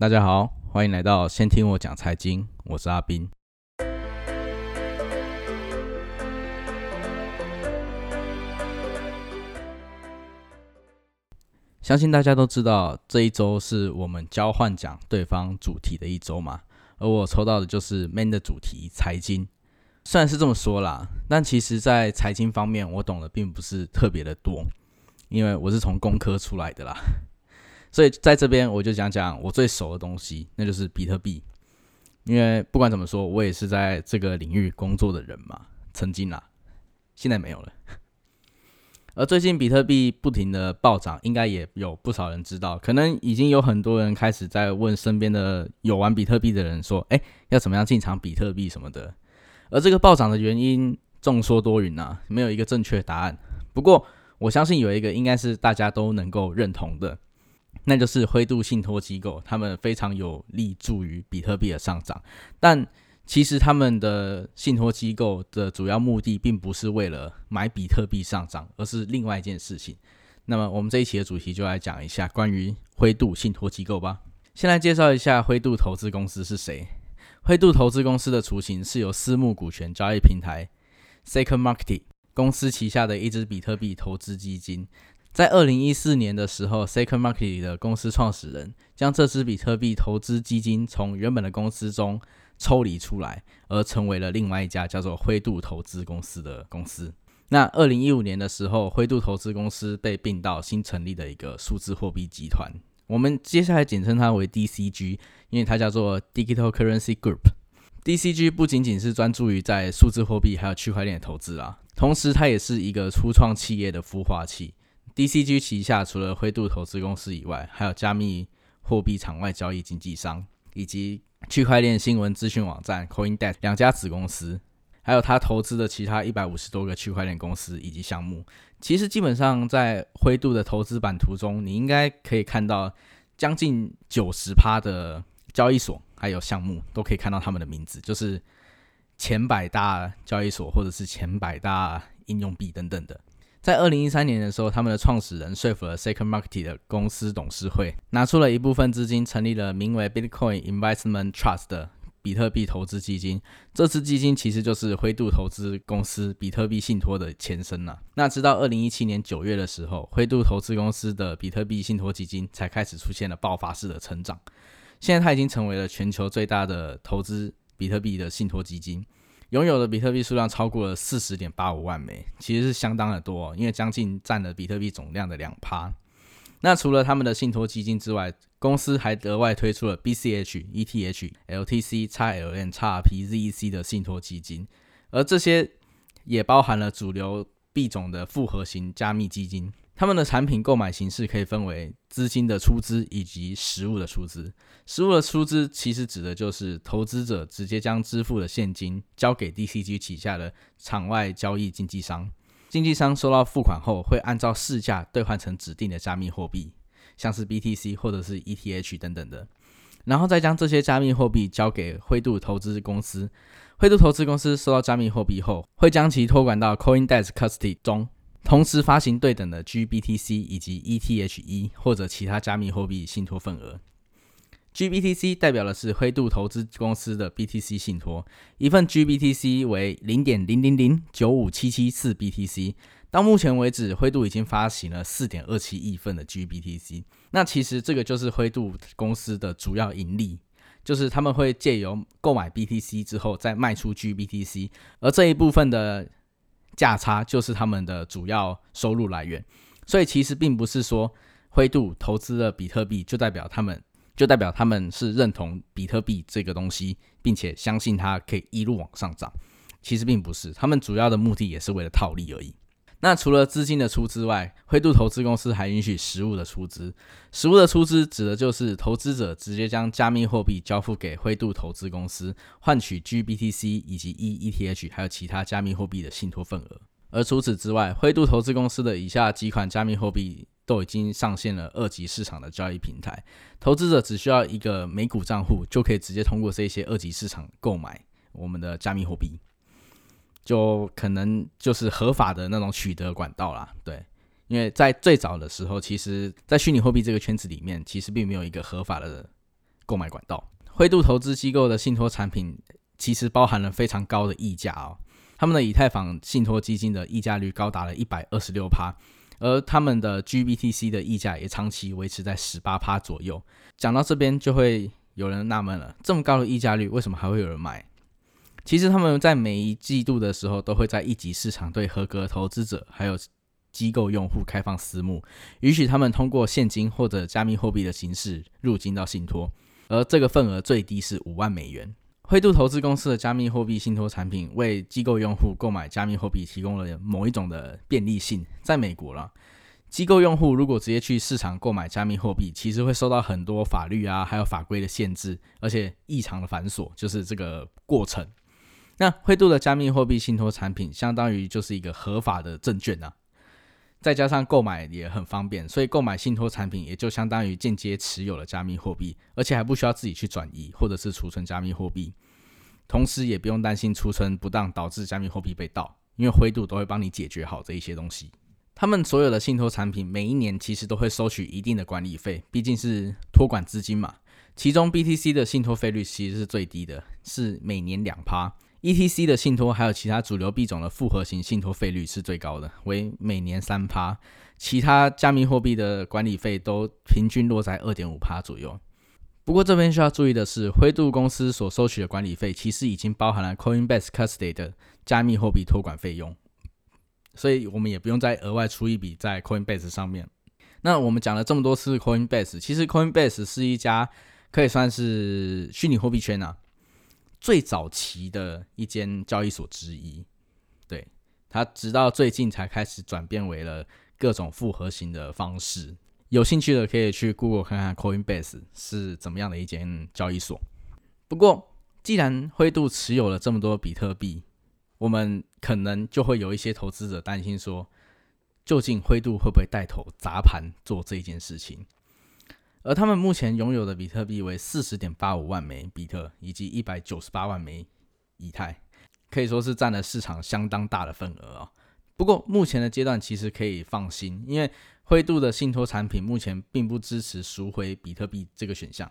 大家好，欢迎来到先听我讲财经，我是阿斌。相信大家都知道，这一周是我们交换讲对方主题的一周嘛，而我抽到的就是 Man 的主题财经。虽然是这么说啦，但其实，在财经方面，我懂的并不是特别的多，因为我是从工科出来的啦。所以在这边，我就讲讲我最熟的东西，那就是比特币。因为不管怎么说，我也是在这个领域工作的人嘛，曾经啦，现在没有了。而最近比特币不停的暴涨，应该也有不少人知道，可能已经有很多人开始在问身边的有玩比特币的人说：“哎，要怎么样进场比特币什么的？”而这个暴涨的原因众说多云啊，没有一个正确答案。不过我相信有一个应该是大家都能够认同的，那就是灰度信托机构，他们非常有利助于比特币的上涨。但其实他们的信托机构的主要目的并不是为了买比特币上涨，而是另外一件事情。那么我们这一期的主题就来讲一下关于灰度信托机构吧。先来介绍一下灰度投资公司是谁。灰度投资公司的雏形是由私募股权交易平台 Second Market 公司旗下的一支比特币投资基金。在二零一四年的时候 s e c o n Market 的公司创始人将这支比特币投资基金从原本的公司中抽离出来，而成为了另外一家叫做灰度投资公司的公司。那二零一五年的时候，灰度投资公司被并到新成立的一个数字货币集团，我们接下来简称它为 DCG，因为它叫做 Digital Currency Group。DCG 不仅仅是专注于在数字货币还有区块链的投资啊，同时它也是一个初创企业的孵化器。DCG 旗下除了灰度投资公司以外，还有加密货币场外交易经纪商以及区块链新闻资讯网站 CoinDesk 两家子公司，还有他投资的其他一百五十多个区块链公司以及项目。其实基本上在灰度的投资版图中，你应该可以看到将近九十趴的交易所还有项目都可以看到他们的名字，就是前百大交易所或者是前百大应用币等等的。在二零一三年的时候，他们的创始人说服了 Second Market 的公司董事会，拿出了一部分资金，成立了名为 Bitcoin Investment Trust 的比特币投资基金。这支基金其实就是灰度投资公司比特币信托的前身了。那直到二零一七年九月的时候，灰度投资公司的比特币信托基金才开始出现了爆发式的成长。现在它已经成为了全球最大的投资比特币的信托基金。拥有的比特币数量超过了四十点八五万枚，其实是相当的多，因为将近占了比特币总量的两趴。那除了他们的信托基金之外，公司还额外推出了 BCH、ETH、LTC、XLM、XRP、ZEC 的信托基金，而这些也包含了主流币种的复合型加密基金。他们的产品购买形式可以分为资金的出资以及实物的出资。实物的出资其实指的就是投资者直接将支付的现金交给 DCG 旗下的场外交易经纪商，经纪商收到付款后会按照市价兑换成指定的加密货币，像是 BTC 或者是 ETH 等等的，然后再将这些加密货币交给灰度投资公司。灰度投资公司收到加密货币后，会将其托管到 CoinDesk Custody 中。同时发行对等的 GBTC 以及 ETHE 或者其他加密货币信托份额。GBTC 代表的是灰度投资公司的 BTC 信托，一份 GBTC 为零点零零零九五七七四 BTC。到目前为止，灰度已经发行了四点二七亿份的 GBTC。那其实这个就是灰度公司的主要盈利，就是他们会借由购买 BTC 之后再卖出 GBTC，而这一部分的。价差就是他们的主要收入来源，所以其实并不是说灰度投资了比特币就代表他们就代表他们是认同比特币这个东西，并且相信它可以一路往上涨。其实并不是，他们主要的目的也是为了套利而已。那除了资金的出资外，灰度投资公司还允许实物的出资。实物的出资指的就是投资者直接将加密货币交付给灰度投资公司，换取 GBTC 以及 EETH 还有其他加密货币的信托份额。而除此之外，灰度投资公司的以下几款加密货币都已经上线了二级市场的交易平台，投资者只需要一个美股账户，就可以直接通过这些二级市场购买我们的加密货币。就可能就是合法的那种取得管道啦，对，因为在最早的时候，其实，在虚拟货币这个圈子里面，其实并没有一个合法的购买管道。灰度投资机构的信托产品其实包含了非常高的溢价哦，他们的以太坊信托基金的溢价率高达了一百二十六趴，而他们的 GBTC 的溢价也长期维持在十八趴左右。讲到这边，就会有人纳闷了：这么高的溢价率，为什么还会有人买？其实他们在每一季度的时候，都会在一级市场对合格投资者还有机构用户开放私募，允许他们通过现金或者加密货币的形式入金到信托，而这个份额最低是五万美元。灰度投资公司的加密货币信托产品为机构用户购买加密货币提供了某一种的便利性。在美国了，机构用户如果直接去市场购买加密货币，其实会受到很多法律啊还有法规的限制，而且异常的繁琐，就是这个过程。那灰度的加密货币信托产品相当于就是一个合法的证券啊，再加上购买也很方便，所以购买信托产品也就相当于间接持有了加密货币，而且还不需要自己去转移或者是储存加密货币，同时也不用担心储存不当导致加密货币被盗，因为灰度都会帮你解决好这一些东西。他们所有的信托产品每一年其实都会收取一定的管理费，毕竟是托管资金嘛。其中 BTC 的信托费率其实是最低的，是每年两趴。ETC 的信托还有其他主流币种的复合型信托费率是最高的，为每年三趴。其他加密货币的管理费都平均落在二点五趴左右。不过这边需要注意的是，灰度公司所收取的管理费其实已经包含了 Coinbase Custody 的加密货币托管费用，所以我们也不用再额外出一笔在 Coinbase 上面。那我们讲了这么多次 Coinbase，其实 Coinbase 是一家可以算是虚拟货币圈啊。最早期的一间交易所之一，对它直到最近才开始转变为了各种复合型的方式。有兴趣的可以去 Google 看看 Coinbase 是怎么样的一间交易所。不过，既然灰度持有了这么多比特币，我们可能就会有一些投资者担心说，究竟灰度会不会带头砸盘做这件事情？而他们目前拥有的比特币为四十点八五万枚比特，以及一百九十八万枚以太，可以说是占了市场相当大的份额啊。不过目前的阶段其实可以放心，因为灰度的信托产品目前并不支持赎回比特币这个选项。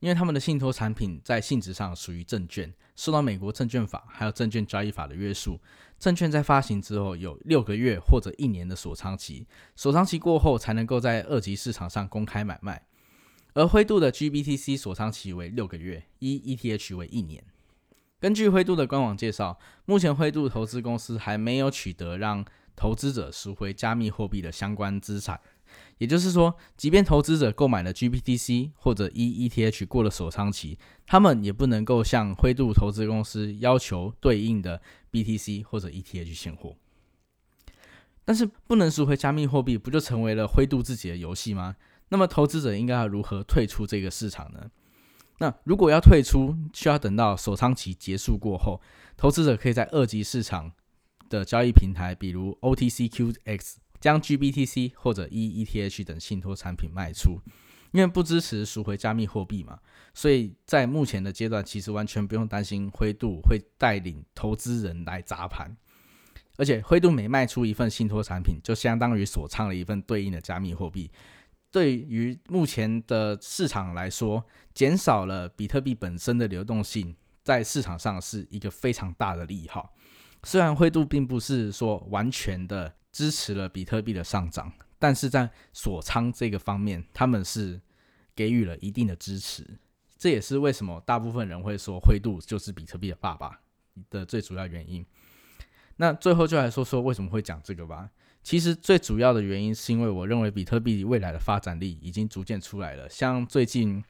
因为他们的信托产品在性质上属于证券，受到美国证券法还有证券交易法的约束。证券在发行之后有六个月或者一年的锁仓期，锁仓期过后才能够在二级市场上公开买卖。而灰度的 GBTC 锁仓期为六个月，一 ETH 为一年。根据灰度的官网介绍，目前灰度投资公司还没有取得让投资者赎回加密货币的相关资产。也就是说，即便投资者购买了 GPTC 或者 EETH 过了锁仓期，他们也不能够向灰度投资公司要求对应的 BTC 或者 ETH 现货。但是不能赎回加密货币，不就成为了灰度自己的游戏吗？那么投资者应该要如何退出这个市场呢？那如果要退出，需要等到锁仓期结束过后，投资者可以在二级市场的交易平台，比如 OTCQX。将 GBTC 或者 EETH 等信托产品卖出，因为不支持赎回加密货币嘛，所以在目前的阶段，其实完全不用担心灰度会带领投资人来砸盘。而且灰度每卖出一份信托产品，就相当于锁仓了一份对应的加密货币。对于目前的市场来说，减少了比特币本身的流动性，在市场上是一个非常大的利好。虽然灰度并不是说完全的。支持了比特币的上涨，但是在锁仓这个方面，他们是给予了一定的支持。这也是为什么大部分人会说灰度就是比特币的爸爸的最主要原因。那最后就来说说为什么会讲这个吧。其实最主要的原因是因为我认为比特币未来的发展力已经逐渐出来了。像最近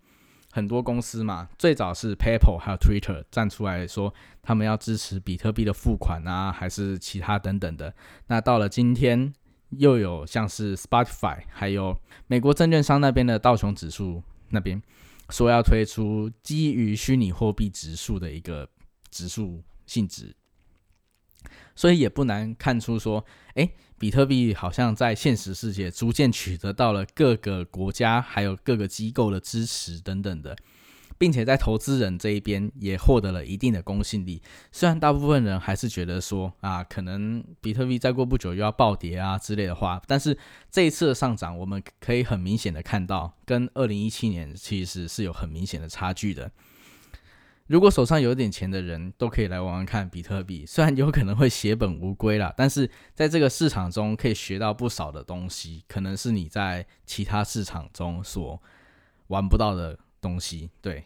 很多公司嘛，最早是 PayPal 还有 Twitter 站出来说他们要支持比特币的付款啊，还是其他等等的。那到了今天，又有像是 Spotify，还有美国证券商那边的道琼指数那边说要推出基于虚拟货币指数的一个指数性质。所以也不难看出，说，哎，比特币好像在现实世界逐渐取得到了各个国家还有各个机构的支持等等的。并且在投资人这一边也获得了一定的公信力。虽然大部分人还是觉得说啊，可能比特币再过不久又要暴跌啊之类的话，但是这一次的上涨，我们可以很明显的看到，跟二零一七年其实是有很明显的差距的。如果手上有点钱的人都可以来玩玩看比特币，虽然有可能会血本无归啦，但是在这个市场中可以学到不少的东西，可能是你在其他市场中所玩不到的东西。对，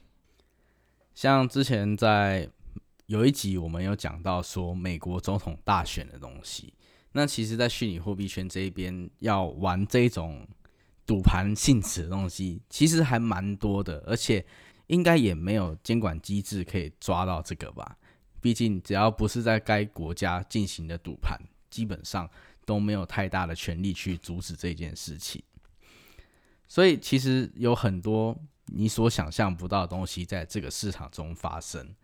像之前在有一集我们有讲到说美国总统大选的东西，那其实，在虚拟货币圈这一边要玩这种赌盘性质的东西，其实还蛮多的，而且。应该也没有监管机制可以抓到这个吧？毕竟只要不是在该国家进行的赌盘，基本上都没有太大的权利去阻止这件事情。所以其实有很多你所想象不到的东西在这个市场中发生，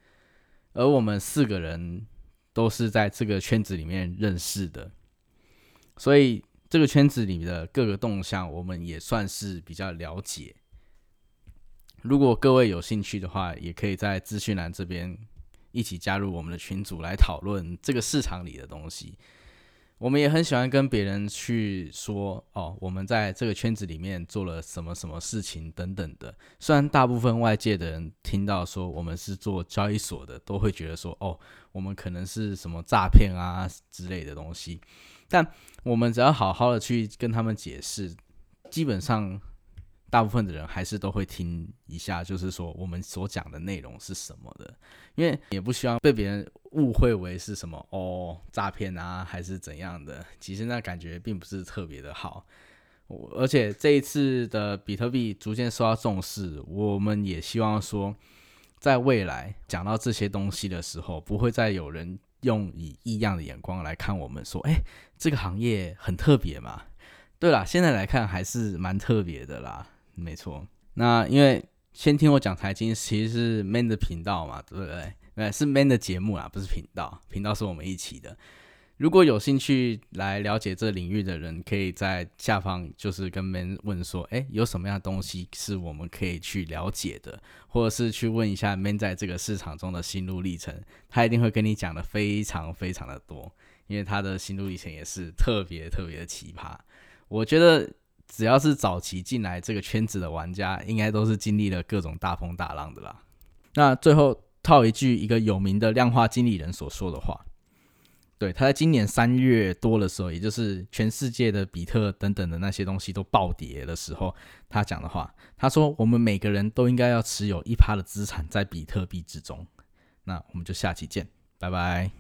而我们四个人都是在这个圈子里面认识的，所以这个圈子里面的各个动向，我们也算是比较了解。如果各位有兴趣的话，也可以在资讯栏这边一起加入我们的群组来讨论这个市场里的东西。我们也很喜欢跟别人去说哦，我们在这个圈子里面做了什么什么事情等等的。虽然大部分外界的人听到说我们是做交易所的，都会觉得说哦，我们可能是什么诈骗啊之类的东西，但我们只要好好的去跟他们解释，基本上。大部分的人还是都会听一下，就是说我们所讲的内容是什么的，因为也不希望被别人误会为是什么哦诈骗啊，还是怎样的。其实那感觉并不是特别的好。而且这一次的比特币逐渐受到重视，我们也希望说，在未来讲到这些东西的时候，不会再有人用以异样的眼光来看我们，说哎，这个行业很特别嘛。对啦，现在来看还是蛮特别的啦。没错，那因为先听我讲财经，其实是 Man 的频道嘛，对不对？对，是 Man 的节目啊，不是频道。频道是我们一起的。如果有兴趣来了解这领域的人，可以在下方就是跟 Man 问说，哎，有什么样的东西是我们可以去了解的，或者是去问一下 Man 在这个市场中的心路历程，他一定会跟你讲的非常非常的多，因为他的心路历程也是特别特别的奇葩。我觉得。只要是早期进来这个圈子的玩家，应该都是经历了各种大风大浪的啦。那最后套一句一个有名的量化经理人所说的话，对，他在今年三月多的时候，也就是全世界的比特等等的那些东西都暴跌的时候，他讲的话，他说：“我们每个人都应该要持有一趴的资产在比特币之中。”那我们就下期见，拜拜。